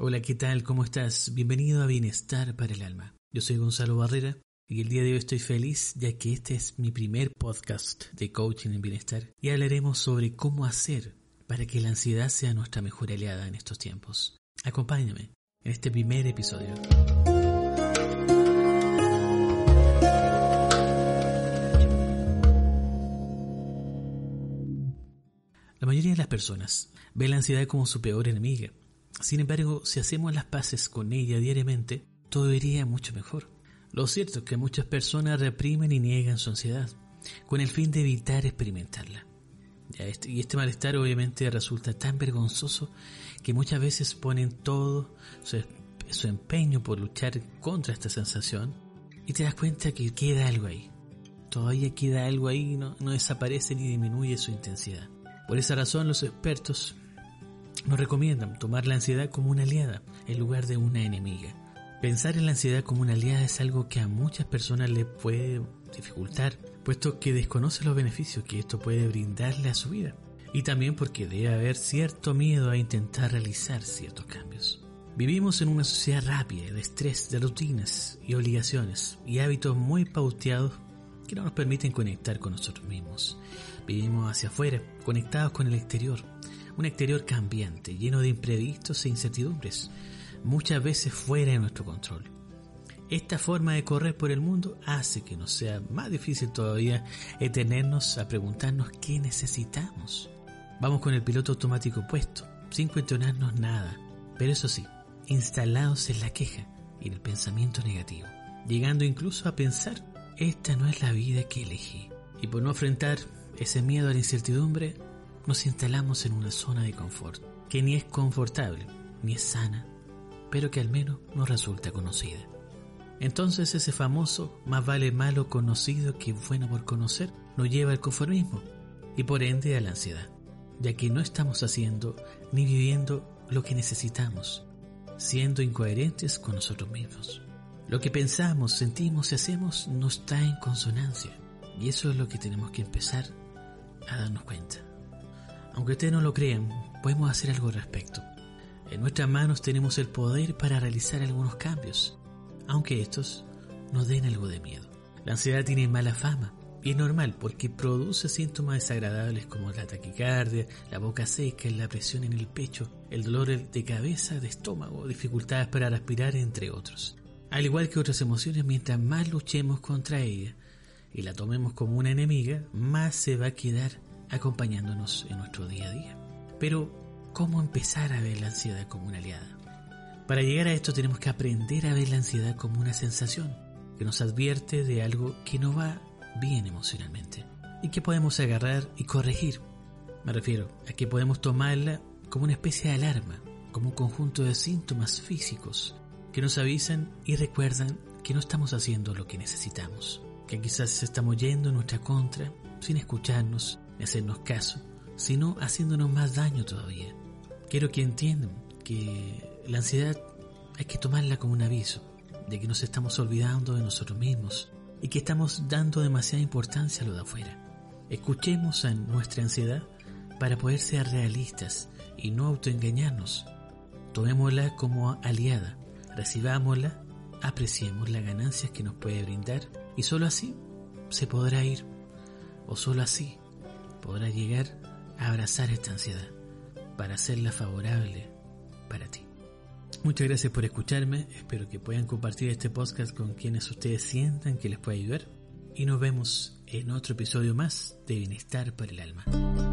Hola, ¿qué tal? ¿Cómo estás? Bienvenido a Bienestar para el Alma. Yo soy Gonzalo Barrera y el día de hoy estoy feliz ya que este es mi primer podcast de coaching en bienestar y hablaremos sobre cómo hacer para que la ansiedad sea nuestra mejor aliada en estos tiempos. Acompáñame en este primer episodio. La mayoría de las personas ve la ansiedad como su peor enemiga sin embargo, si hacemos las paces con ella diariamente, todo iría mucho mejor. Lo cierto es que muchas personas reprimen y niegan su ansiedad, con el fin de evitar experimentarla. Este, y este malestar obviamente resulta tan vergonzoso que muchas veces ponen todo su, empeño por luchar contra esta sensación y te das cuenta que queda algo ahí. Todavía queda algo ahí, no, no desaparece ni disminuye su intensidad. Por esa razón los expertos nos recomiendan tomar la ansiedad como una aliada en lugar de una enemiga. Pensar en la ansiedad como una aliada es algo que a muchas personas les puede dificultar, puesto que desconoce los beneficios que esto puede brindarle a su vida. Y también porque debe haber cierto miedo a intentar realizar ciertos cambios. Vivimos en una sociedad rápida de estrés, de rutinas y obligaciones y hábitos muy pauteados que no nos permiten conectar con nosotros mismos. Vivimos hacia afuera, conectados con el exterior, un exterior cambiante, lleno de imprevistos e incertidumbres, muchas veces fuera de nuestro control. Esta forma de correr por el mundo hace que nos sea más difícil todavía detenernos a preguntarnos qué necesitamos. Vamos con el piloto automático puesto, sin cuestionarnos nada, pero eso sí, instalados en la queja y en el pensamiento negativo, llegando incluso a pensar, esta no es la vida que elegí. Y por no enfrentar ese miedo a la incertidumbre, nos instalamos en una zona de confort, que ni es confortable, ni es sana, pero que al menos nos resulta conocida. Entonces ese famoso más vale malo conocido que bueno por conocer nos lleva al conformismo y por ende a la ansiedad, ya que no estamos haciendo ni viviendo lo que necesitamos, siendo incoherentes con nosotros mismos. Lo que pensamos, sentimos y hacemos no está en consonancia y eso es lo que tenemos que empezar a darnos cuenta. Aunque ustedes no lo crean, podemos hacer algo al respecto. En nuestras manos tenemos el poder para realizar algunos cambios, aunque estos nos den algo de miedo. La ansiedad tiene mala fama y es normal porque produce síntomas desagradables como la taquicardia, la boca seca, la presión en el pecho, el dolor de cabeza, de estómago, dificultades para respirar, entre otros. Al igual que otras emociones, mientras más luchemos contra ella y la tomemos como una enemiga, más se va a quedar acompañándonos en nuestro día a día. Pero, ¿cómo empezar a ver la ansiedad como una aliada? Para llegar a esto tenemos que aprender a ver la ansiedad como una sensación que nos advierte de algo que no va bien emocionalmente y que podemos agarrar y corregir. Me refiero a que podemos tomarla como una especie de alarma, como un conjunto de síntomas físicos que nos avisan y recuerdan que no estamos haciendo lo que necesitamos, que quizás estamos yendo en nuestra contra sin escucharnos hacernos caso, sino haciéndonos más daño todavía. Quiero que entiendan que la ansiedad hay que tomarla como un aviso de que nos estamos olvidando de nosotros mismos y que estamos dando demasiada importancia a lo de afuera. Escuchemos a nuestra ansiedad para poder ser realistas y no autoengañarnos. Tomémosla como aliada, recibámosla, apreciemos las ganancias que nos puede brindar y solo así se podrá ir o solo así podrás llegar a abrazar esta ansiedad para hacerla favorable para ti. Muchas gracias por escucharme, espero que puedan compartir este podcast con quienes ustedes sientan que les puede ayudar y nos vemos en otro episodio más de Bienestar para el Alma.